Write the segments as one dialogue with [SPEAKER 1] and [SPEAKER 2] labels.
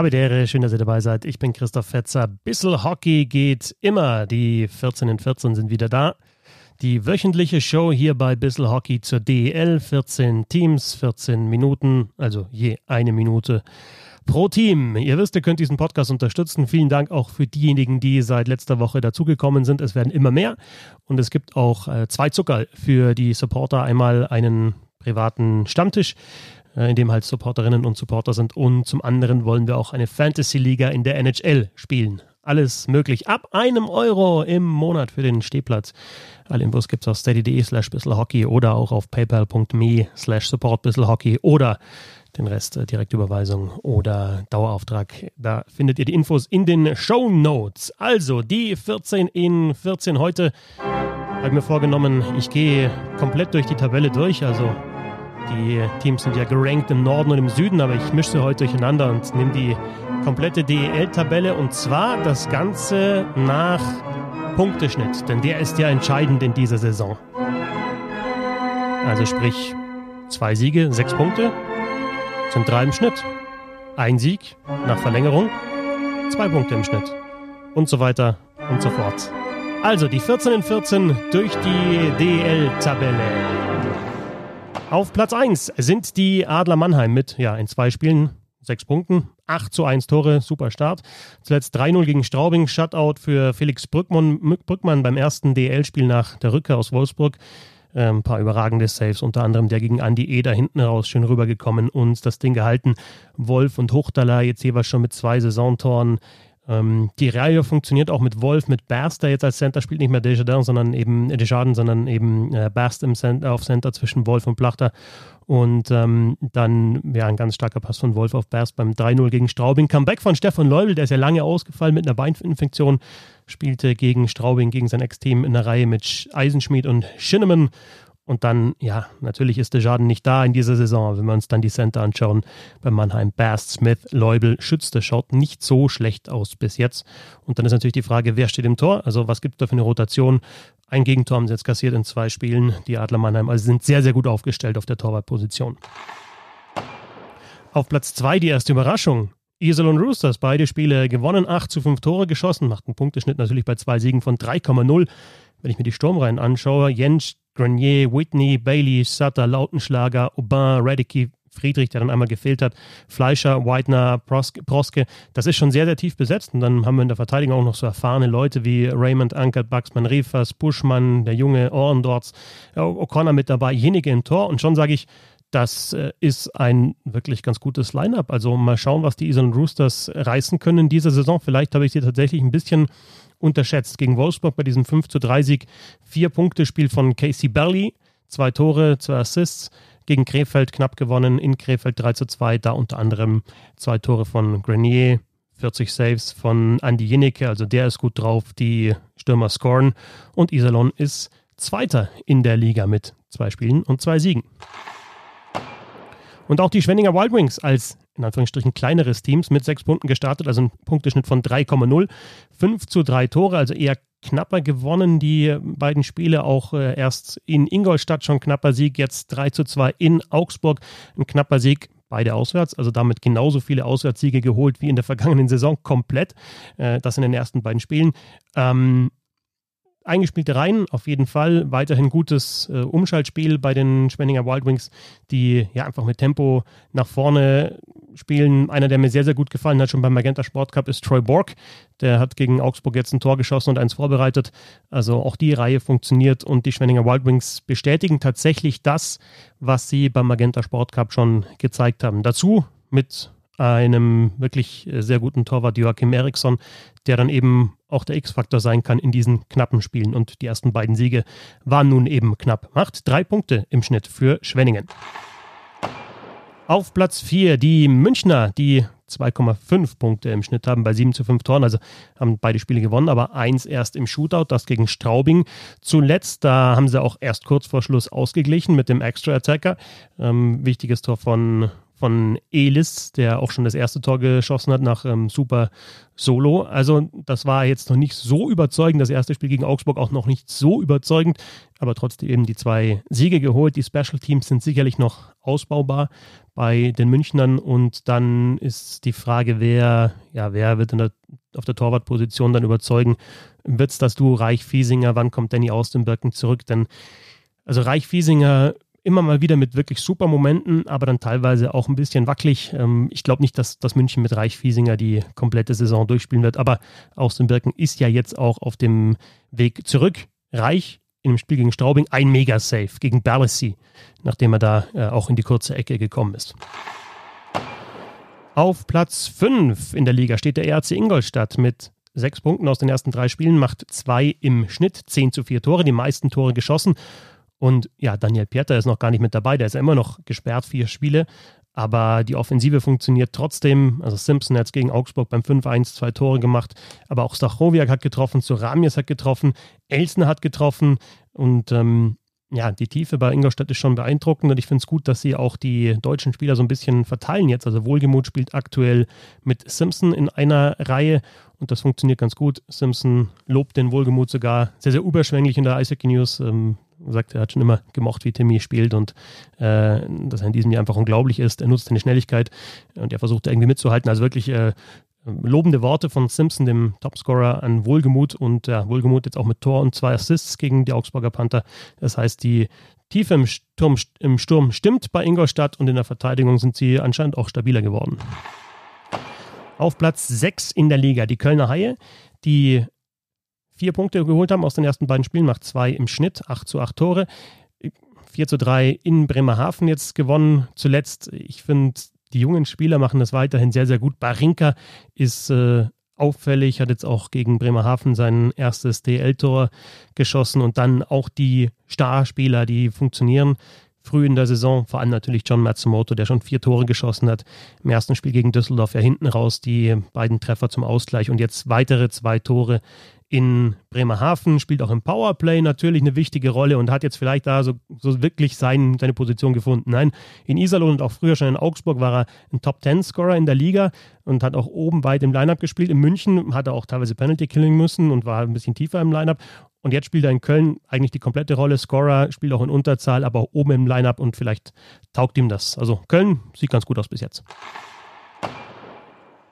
[SPEAKER 1] Habe der Ehre, schön, dass ihr dabei seid. Ich bin Christoph Fetzer. Bissel Hockey geht immer. Die 14 in 14 sind wieder da. Die wöchentliche Show hier bei Bissel Hockey zur DEL. 14 Teams, 14 Minuten, also je eine Minute pro Team. Ihr wisst, ihr könnt diesen Podcast unterstützen. Vielen Dank auch für diejenigen, die seit letzter Woche dazugekommen sind. Es werden immer mehr. Und es gibt auch äh, zwei Zucker für die Supporter. Einmal einen privaten Stammtisch in dem halt Supporterinnen und Supporter sind. Und zum anderen wollen wir auch eine Fantasy-Liga in der NHL spielen. Alles möglich. Ab einem Euro im Monat für den Stehplatz. Alle Infos gibt es auf steady.de slash bisselhockey oder auch auf paypal.me slash support bisselhockey oder den Rest äh, Direktüberweisung oder Dauerauftrag. Da findet ihr die Infos in den Show Notes. Also die 14 in 14 heute habe mir vorgenommen, ich gehe komplett durch die Tabelle durch. Also die Teams sind ja gerankt im Norden und im Süden, aber ich mische sie heute durcheinander und nehme die komplette DEL-Tabelle und zwar das Ganze nach Punkteschnitt, denn der ist ja entscheidend in dieser Saison. Also sprich, zwei Siege, sechs Punkte sind drei im Schnitt. Ein Sieg nach Verlängerung, zwei Punkte im Schnitt. Und so weiter und so fort. Also die 14 in 14 durch die DEL-Tabelle. Auf Platz 1 sind die Adler Mannheim mit, ja, in zwei Spielen sechs Punkten, 8 zu 1 Tore, super Start. Zuletzt 3-0 gegen Straubing, Shutout für Felix Brückmann, Brückmann beim ersten DL-Spiel nach der Rückkehr aus Wolfsburg. Ein ähm, paar überragende Saves, unter anderem der gegen Andi Eder hinten raus schön rübergekommen und das Ding gehalten. Wolf und Hochtaler jetzt jeweils schon mit zwei Saisontoren. Ähm, die Reihe funktioniert auch mit Wolf, mit Berster jetzt als Center, spielt nicht mehr Desjardins, sondern eben Desjardins, sondern eben äh, Berst im Center, auf Center zwischen Wolf und Plachter. Und ähm, dann ja ein ganz starker Pass von Wolf auf Berst beim 3-0 gegen Straubing. Comeback von Stefan Leubel, der ist ja lange ausgefallen mit einer Beininfektion, spielte gegen Straubing, gegen sein Ex-Team in der Reihe mit Eisenschmied und Schinnemann. Und dann, ja, natürlich ist der Schaden nicht da in dieser Saison. Wenn wir uns dann die Center anschauen, bei Mannheim, Bast, Smith, Leubel, Schütze, schaut nicht so schlecht aus bis jetzt. Und dann ist natürlich die Frage, wer steht im Tor? Also was gibt es da für eine Rotation? Ein Gegentor haben sie jetzt kassiert in zwei Spielen, die Adler Mannheim. Also sind sehr, sehr gut aufgestellt auf der Torwartposition. Auf Platz zwei die erste Überraschung. Isel und Roosters, beide Spiele gewonnen, 8 zu 5 Tore geschossen, macht einen Punkteschnitt natürlich bei zwei Siegen von 3,0. Wenn ich mir die Sturmreihen anschaue, Jens Grenier, Whitney, Bailey, Sutter, Lautenschlager, Aubin, Radicki, Friedrich, der dann einmal gefehlt hat, Fleischer, Whitener, Proske. Das ist schon sehr, sehr tief besetzt. Und dann haben wir in der Verteidigung auch noch so erfahrene Leute wie Raymond Ankert, Buxman, Riefers, Buschmann, der junge Ohrendorts, O'Connor mit dabei, jenige im Tor. Und schon sage ich, das äh, ist ein wirklich ganz gutes Line-up. Also mal schauen, was die Island Roosters reißen können in dieser Saison. Vielleicht habe ich sie tatsächlich ein bisschen unterschätzt. Gegen Wolfsburg bei diesem 5 zu 3 Sieg. Vier Punkte Spiel von Casey Burley, zwei Tore, zwei Assists. Gegen Krefeld knapp gewonnen, in Krefeld 3 zu 2, da unter anderem zwei Tore von Grenier, 40 Saves von Andy Jinnecke, also der ist gut drauf, die Stürmer scoren. Und Iserlohn ist Zweiter in der Liga mit zwei Spielen und zwei Siegen. Und auch die Schwenninger Wild Wings als in Anführungsstrichen kleineres Teams mit sechs Punkten gestartet, also ein Punkteschnitt von 3,0. 5 zu 3 Tore, also eher knapper gewonnen. Die beiden Spiele auch äh, erst in Ingolstadt schon knapper Sieg, jetzt 3 zu 2 in Augsburg. Ein knapper Sieg beide auswärts, also damit genauso viele Auswärtssiege geholt wie in der vergangenen Saison komplett. Äh, das in den ersten beiden Spielen. Ähm, eingespielte Reihen, auf jeden Fall. Weiterhin gutes äh, Umschaltspiel bei den Schwenninger Wild Wings, die ja einfach mit Tempo nach vorne spielen. Einer, der mir sehr, sehr gut gefallen hat, schon beim Magenta Sport Cup, ist Troy Borg. Der hat gegen Augsburg jetzt ein Tor geschossen und eins vorbereitet. Also auch die Reihe funktioniert und die Schwenninger Wild Wings bestätigen tatsächlich das, was sie beim Magenta Sport Cup schon gezeigt haben. Dazu mit einem wirklich sehr guten Torwart Joachim Eriksson, der dann eben auch der X-Faktor sein kann in diesen knappen Spielen. Und die ersten beiden Siege waren nun eben knapp. Macht drei Punkte im Schnitt für Schwenningen. Auf Platz 4 die Münchner, die 2,5 Punkte im Schnitt haben bei 7 zu 5 Toren. Also haben beide Spiele gewonnen, aber eins erst im Shootout, das gegen Straubing. Zuletzt, da haben sie auch erst kurz vor Schluss ausgeglichen mit dem Extra Attacker. Ähm, wichtiges Tor von von Elis, der auch schon das erste Tor geschossen hat nach ähm, super Solo. Also das war jetzt noch nicht so überzeugend. Das erste Spiel gegen Augsburg auch noch nicht so überzeugend, aber trotzdem eben die zwei Siege geholt. Die Special Teams sind sicherlich noch ausbaubar bei den Münchnern und dann ist die Frage, wer, ja, wer wird der, auf der Torwartposition dann überzeugen? Wird es das du Reich Fiesinger? Wann kommt Danny aus dem Birken zurück? Denn also Reich Fiesinger immer mal wieder mit wirklich super Momenten, aber dann teilweise auch ein bisschen wackelig. Ähm, ich glaube nicht, dass, dass München mit Reich Fiesinger die komplette Saison durchspielen wird, aber dem Birken ist ja jetzt auch auf dem Weg zurück. Reich in dem Spiel gegen Straubing ein Mega-Save gegen Berlessi, nachdem er da äh, auch in die kurze Ecke gekommen ist. Auf Platz 5 in der Liga steht der ERC Ingolstadt mit sechs Punkten aus den ersten drei Spielen, macht zwei im Schnitt, 10 zu 4 Tore, die meisten Tore geschossen. Und ja, Daniel Pieter ist noch gar nicht mit dabei, der ist ja immer noch gesperrt, vier Spiele. Aber die Offensive funktioniert trotzdem. Also Simpson hat gegen Augsburg beim 5-1 zwei Tore gemacht. Aber auch Stachowiak hat getroffen, Soramies hat getroffen, Elsner hat getroffen. Und ähm, ja, die Tiefe bei Ingolstadt ist schon beeindruckend. Und ich finde es gut, dass sie auch die deutschen Spieler so ein bisschen verteilen jetzt. Also Wohlgemut spielt aktuell mit Simpson in einer Reihe. Und das funktioniert ganz gut. Simpson lobt den Wohlgemut sogar sehr, sehr überschwänglich in der Eishockey News. Ähm, sagt, er hat schon immer gemocht, wie Timmy spielt und äh, dass er in diesem Jahr einfach unglaublich ist. Er nutzt seine Schnelligkeit und er versucht irgendwie mitzuhalten. Also wirklich äh, lobende Worte von Simpson, dem Topscorer, an Wohlgemut und ja, Wohlgemut jetzt auch mit Tor und zwei Assists gegen die Augsburger Panther. Das heißt, die Tiefe im Sturm, im Sturm stimmt bei Ingolstadt und in der Verteidigung sind sie anscheinend auch stabiler geworden. Auf Platz 6 in der Liga die Kölner Haie, die vier Punkte geholt haben aus den ersten beiden Spielen, macht zwei im Schnitt, 8 zu 8 Tore. 4 zu 3 in Bremerhaven jetzt gewonnen. Zuletzt, ich finde, die jungen Spieler machen das weiterhin sehr, sehr gut. Barinka ist äh, auffällig, hat jetzt auch gegen Bremerhaven sein erstes DL-Tor geschossen und dann auch die Starspieler, die funktionieren früh in der Saison, vor allem natürlich John Matsumoto, der schon vier Tore geschossen hat. Im ersten Spiel gegen Düsseldorf ja hinten raus die beiden Treffer zum Ausgleich und jetzt weitere zwei Tore in Bremerhaven, spielt auch im Powerplay natürlich eine wichtige Rolle und hat jetzt vielleicht da so, so wirklich sein, seine Position gefunden. Nein, in Iserlohn und auch früher schon in Augsburg war er ein Top-10-Scorer in der Liga und hat auch oben weit im Lineup gespielt. In München hat er auch teilweise Penalty killing müssen und war ein bisschen tiefer im Lineup. Und jetzt spielt er in Köln eigentlich die komplette Rolle. Scorer, spielt auch in Unterzahl, aber auch oben im Lineup und vielleicht taugt ihm das. Also Köln sieht ganz gut aus bis jetzt.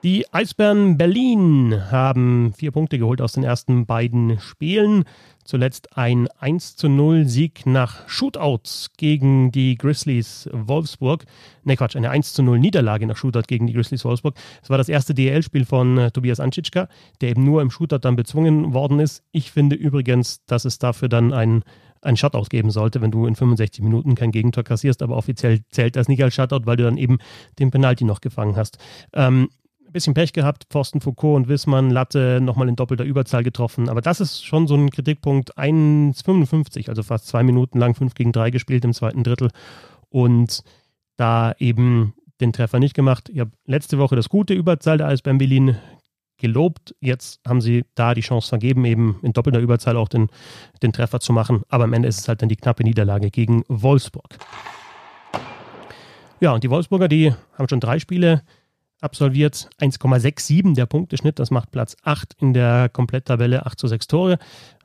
[SPEAKER 1] Die Eisbären Berlin haben vier Punkte geholt aus den ersten beiden Spielen. Zuletzt ein 1 zu 0 Sieg nach Shootouts gegen die Grizzlies Wolfsburg. Ne, Quatsch, eine 1 zu 0 Niederlage nach Shootout gegen die Grizzlies Wolfsburg. Es war das erste DL-Spiel von äh, Tobias Anschitschka, der eben nur im Shootout dann bezwungen worden ist. Ich finde übrigens, dass es dafür dann ein ein Shutout geben sollte, wenn du in 65 Minuten kein Gegentor kassierst, aber offiziell zählt das nicht als Shutout, weil du dann eben den Penalty noch gefangen hast. Ähm, ein bisschen Pech gehabt, Pfosten Foucault und Wissmann, Latte nochmal in doppelter Überzahl getroffen. Aber das ist schon so ein Kritikpunkt. 1,55, also fast zwei Minuten lang 5 gegen 3 gespielt im zweiten Drittel. Und da eben den Treffer nicht gemacht. Ich habe letzte Woche das gute Überzahl der Eisbären Berlin gelobt. Jetzt haben sie da die Chance vergeben, eben in doppelter Überzahl auch den, den Treffer zu machen. Aber am Ende ist es halt dann die knappe Niederlage gegen Wolfsburg. Ja, und die Wolfsburger, die haben schon drei Spiele absolviert. 1,67 der Punkteschnitt, das macht Platz 8 in der Kompletttabelle, 8 zu 6 Tore.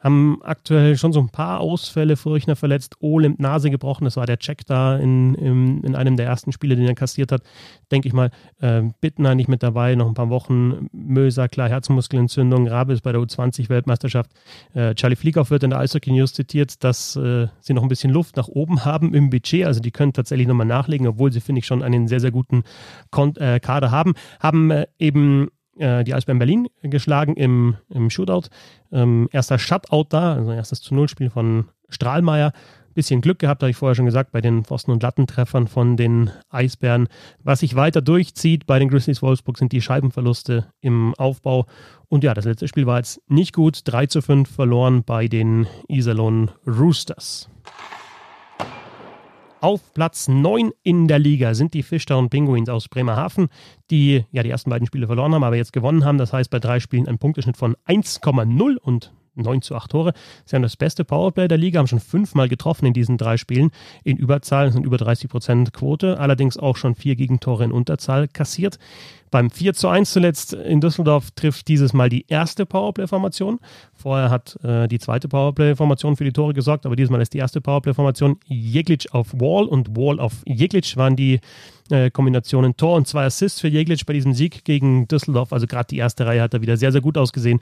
[SPEAKER 1] Haben aktuell schon so ein paar Ausfälle, Furchner verletzt, Olim Nase gebrochen, das war der Check da in, in, in, einem der ersten Spiele, den er kassiert hat. Denke ich mal, äh, Bittner nicht mit dabei, noch ein paar Wochen, Möser, klar, Herzmuskelentzündung, Rabe bei der U20-Weltmeisterschaft. Äh, Charlie Fliegauf wird in der Eishockey News zitiert, dass äh, sie noch ein bisschen Luft nach oben haben im Budget, also die können tatsächlich nochmal nachlegen, obwohl sie, finde ich, schon einen sehr, sehr guten Kon äh, Kader haben. Haben äh, eben äh, die Eisbären Berlin geschlagen im, im Shootout. Ähm, erster Shutout da, also erstes zu Null-Spiel von Strahlmeier. Bisschen Glück gehabt, habe ich vorher schon gesagt, bei den Pfosten- und Lattentreffern von den Eisbären. Was sich weiter durchzieht bei den Grizzlies Wolfsburg sind die Scheibenverluste im Aufbau. Und ja, das letzte Spiel war jetzt nicht gut. 3 zu 5 verloren bei den Iserlohn Roosters. Auf Platz 9 in der Liga sind die Fishtown Penguins aus Bremerhaven, die ja die ersten beiden Spiele verloren haben, aber jetzt gewonnen haben. Das heißt bei drei Spielen ein Punkteschnitt von 1,0 und 9 zu 8 Tore. Sie haben das beste Powerplay der Liga, haben schon fünfmal getroffen in diesen drei Spielen in Überzahl, sind über 30 Prozent Quote, allerdings auch schon vier Gegentore in Unterzahl kassiert. Beim 4 zu 1 zuletzt in Düsseldorf trifft dieses Mal die erste Powerplay-Formation. Vorher hat äh, die zweite Powerplay-Formation für die Tore gesorgt, aber dieses Mal ist die erste Powerplay-Formation Jeglic auf Wall und Wall auf Jeglic waren die äh, Kombinationen Tor und zwei Assists für Jeglic bei diesem Sieg gegen Düsseldorf. Also gerade die erste Reihe hat da wieder sehr, sehr gut ausgesehen.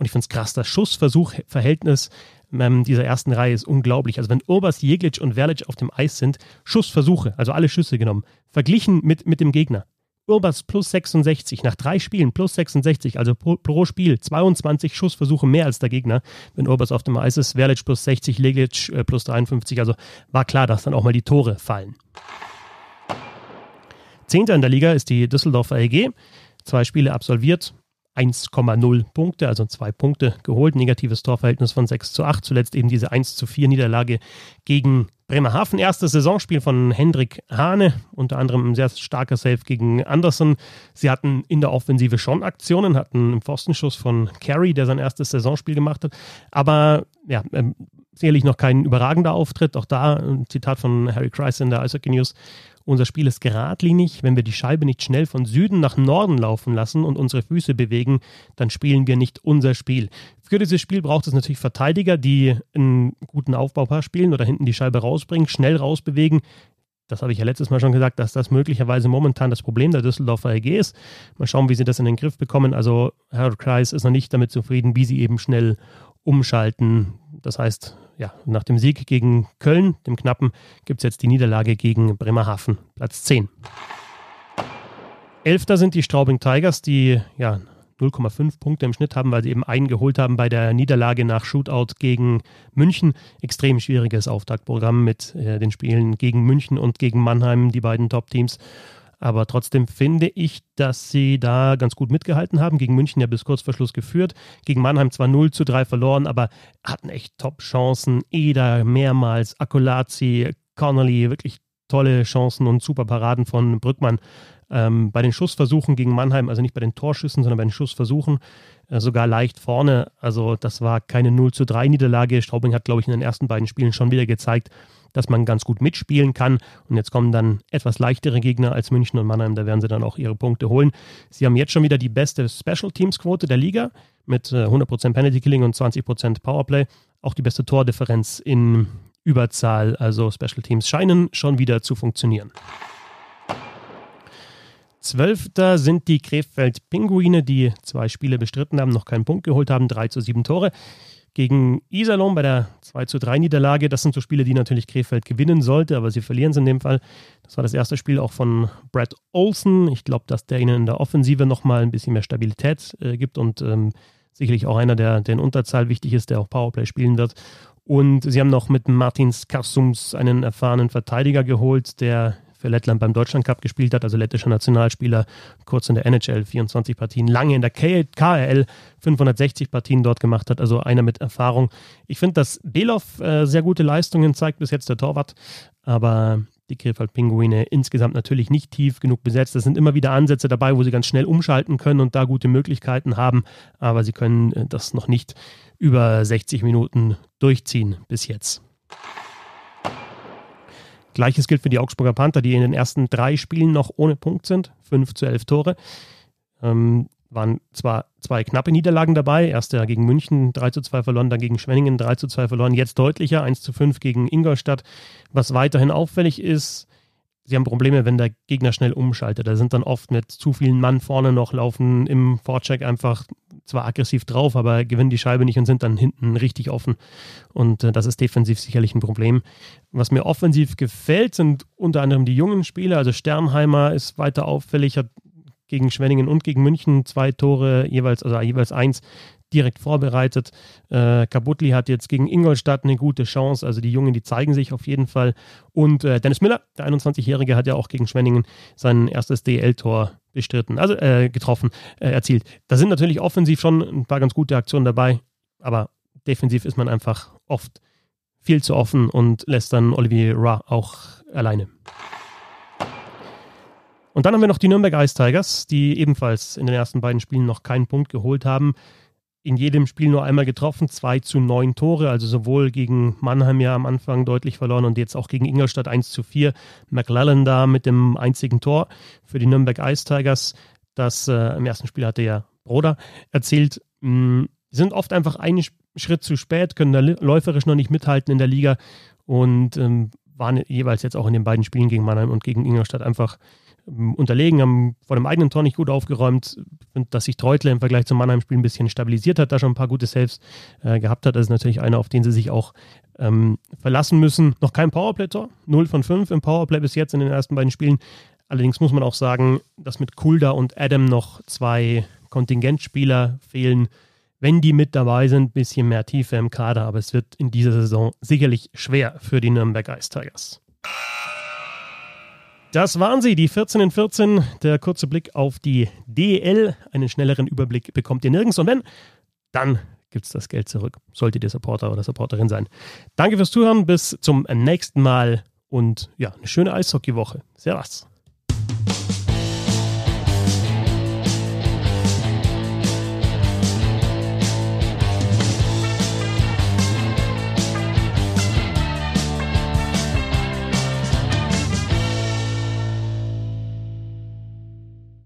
[SPEAKER 1] Und ich finde es krass, das Schussversuch-Verhältnis ähm, dieser ersten Reihe ist unglaublich. Also wenn Urbas, Jeglic und Verlic auf dem Eis sind, Schussversuche, also alle Schüsse genommen, verglichen mit, mit dem Gegner. Urbas plus 66, nach drei Spielen plus 66, also pro, pro, Spiel 22 Schussversuche mehr als der Gegner, wenn Urbas auf dem Eis ist. Verlic plus 60, Legic äh, plus 53, also war klar, dass dann auch mal die Tore fallen. Zehnter in der Liga ist die Düsseldorfer EG. Zwei Spiele absolviert, 1,0 Punkte, also zwei Punkte geholt, negatives Torverhältnis von 6 zu 8, zuletzt eben diese 1 zu 4 Niederlage gegen Bremerhaven. Erstes Saisonspiel von Hendrik Hane, unter anderem ein sehr starker Save gegen Anderson. Sie hatten in der Offensive schon Aktionen, hatten einen Pfostenschuss von Carey, der sein erstes Saisonspiel gemacht hat, aber ja, ähm, sicherlich noch kein überragender Auftritt. Auch da ein Zitat von Harry Kreis in der Eishockey News. Unser Spiel ist geradlinig. Wenn wir die Scheibe nicht schnell von Süden nach Norden laufen lassen und unsere Füße bewegen, dann spielen wir nicht unser Spiel. Für dieses Spiel braucht es natürlich Verteidiger, die einen guten Aufbaupaar spielen oder hinten die Scheibe rausbringen, schnell rausbewegen. Das habe ich ja letztes Mal schon gesagt, dass das möglicherweise momentan das Problem der Düsseldorfer EG ist. Mal schauen, wie sie das in den Griff bekommen. Also Herr Kreis ist noch nicht damit zufrieden, wie sie eben schnell umschalten. Das heißt, ja, nach dem Sieg gegen Köln, dem Knappen, gibt es jetzt die Niederlage gegen Bremerhaven, Platz 10. Elfter sind die Straubing Tigers, die ja 0,5 Punkte im Schnitt haben, weil sie eben einen geholt haben bei der Niederlage nach Shootout gegen München. Extrem schwieriges Auftaktprogramm mit äh, den Spielen gegen München und gegen Mannheim, die beiden Top-Teams. Aber trotzdem finde ich, dass sie da ganz gut mitgehalten haben. Gegen München ja bis kurz vor Schluss geführt. Gegen Mannheim zwar 0 zu 3 verloren, aber hatten echt Top-Chancen. Eder mehrmals, Akolazzi, Connolly, wirklich tolle Chancen und super Paraden von Brückmann. Ähm, bei den Schussversuchen gegen Mannheim, also nicht bei den Torschüssen, sondern bei den Schussversuchen, äh, sogar leicht vorne. Also das war keine 0 zu 3 Niederlage. Straubing hat, glaube ich, in den ersten beiden Spielen schon wieder gezeigt, dass man ganz gut mitspielen kann. Und jetzt kommen dann etwas leichtere Gegner als München und Mannheim. Da werden sie dann auch ihre Punkte holen. Sie haben jetzt schon wieder die beste Special Teams Quote der Liga mit 100% äh, Penalty Killing und 20% Powerplay. Auch die beste Tordifferenz in Überzahl. Also Special Teams scheinen schon wieder zu funktionieren. Zwölfter sind die Krefeld-Pinguine, die zwei Spiele bestritten haben, noch keinen Punkt geholt haben, 3 zu 7 Tore gegen Iserlohn bei der 2 zu 3 Niederlage. Das sind so Spiele, die natürlich Krefeld gewinnen sollte, aber sie verlieren es in dem Fall. Das war das erste Spiel auch von Brad Olsen. Ich glaube, dass der ihnen in der Offensive nochmal ein bisschen mehr Stabilität äh, gibt und ähm, sicherlich auch einer, der, der in Unterzahl wichtig ist, der auch Powerplay spielen wird. Und sie haben noch mit Martin Skarsums einen erfahrenen Verteidiger geholt, der für Lettland beim Deutschland Cup gespielt hat, also lettischer Nationalspieler, kurz in der NHL 24 Partien, lange in der KRL 560 Partien dort gemacht hat, also einer mit Erfahrung. Ich finde, dass Belov äh, sehr gute Leistungen zeigt bis jetzt der Torwart, aber die Krefeld-Pinguine insgesamt natürlich nicht tief genug besetzt. Es sind immer wieder Ansätze dabei, wo sie ganz schnell umschalten können und da gute Möglichkeiten haben, aber sie können äh, das noch nicht über 60 Minuten durchziehen bis jetzt. Gleiches gilt für die Augsburger Panther, die in den ersten drei Spielen noch ohne Punkt sind. 5 zu 11 Tore. Ähm, waren zwar zwei knappe Niederlagen dabei. Erst ja gegen München 3 zu 2 verloren, dann gegen Schwenningen 3 zu 2 verloren. Jetzt deutlicher 1 zu 5 gegen Ingolstadt. Was weiterhin auffällig ist, sie haben Probleme, wenn der Gegner schnell umschaltet. Da sind dann oft mit zu vielen Mann vorne noch, laufen im Vorcheck einfach zwar aggressiv drauf, aber gewinnen die Scheibe nicht und sind dann hinten richtig offen. Und äh, das ist defensiv sicherlich ein Problem. Was mir offensiv gefällt, sind unter anderem die jungen Spieler. Also Sternheimer ist weiter auffällig, hat gegen Schwenningen und gegen München zwei Tore jeweils, also jeweils eins direkt vorbereitet. Äh, Kabutli hat jetzt gegen Ingolstadt eine gute Chance. Also die Jungen, die zeigen sich auf jeden Fall. Und äh, Dennis Miller, der 21-Jährige, hat ja auch gegen Schwenningen sein erstes DL-Tor bestritten, also äh, getroffen, äh, erzielt. Da sind natürlich offensiv schon ein paar ganz gute Aktionen dabei, aber defensiv ist man einfach oft viel zu offen und lässt dann Olivier Ra auch alleine. Und dann haben wir noch die Nürnberg Ice Tigers, die ebenfalls in den ersten beiden Spielen noch keinen Punkt geholt haben. In jedem Spiel nur einmal getroffen, 2 zu 9 Tore, also sowohl gegen Mannheim ja am Anfang deutlich verloren und jetzt auch gegen Ingolstadt 1 zu 4. McLellan da mit dem einzigen Tor für die Nürnberg Ice Tigers. Das äh, im ersten Spiel hatte ja Broder erzählt. Mh, mm, sind oft einfach einen Schritt zu spät, können da läuferisch noch nicht mithalten in der Liga und ähm, waren jeweils jetzt auch in den beiden Spielen gegen Mannheim und gegen Ingolstadt einfach ähm, unterlegen, haben vor dem eigenen Tor nicht gut aufgeräumt. Und dass sich Treutle im Vergleich zum Mannheim-Spiel ein bisschen stabilisiert hat, da schon ein paar gute Saves äh, gehabt hat. Das ist natürlich einer, auf den sie sich auch ähm, verlassen müssen. Noch kein Powerplay-Tor, 0 von 5 im Powerplay bis jetzt in den ersten beiden Spielen. Allerdings muss man auch sagen, dass mit Kulda und Adam noch zwei Kontingentspieler fehlen. Wenn die mit dabei sind, ein bisschen mehr Tiefe im Kader, aber es wird in dieser Saison sicherlich schwer für die Nürnberg Ice Tigers. Das waren sie, die 14 in 14. Der kurze Blick auf die DL. Einen schnelleren Überblick bekommt ihr nirgends. Und wenn, dann gibt es das Geld zurück. Solltet ihr Supporter oder Supporterin sein. Danke fürs Zuhören. Bis zum nächsten Mal. Und ja, eine schöne Eishockeywoche. Servus.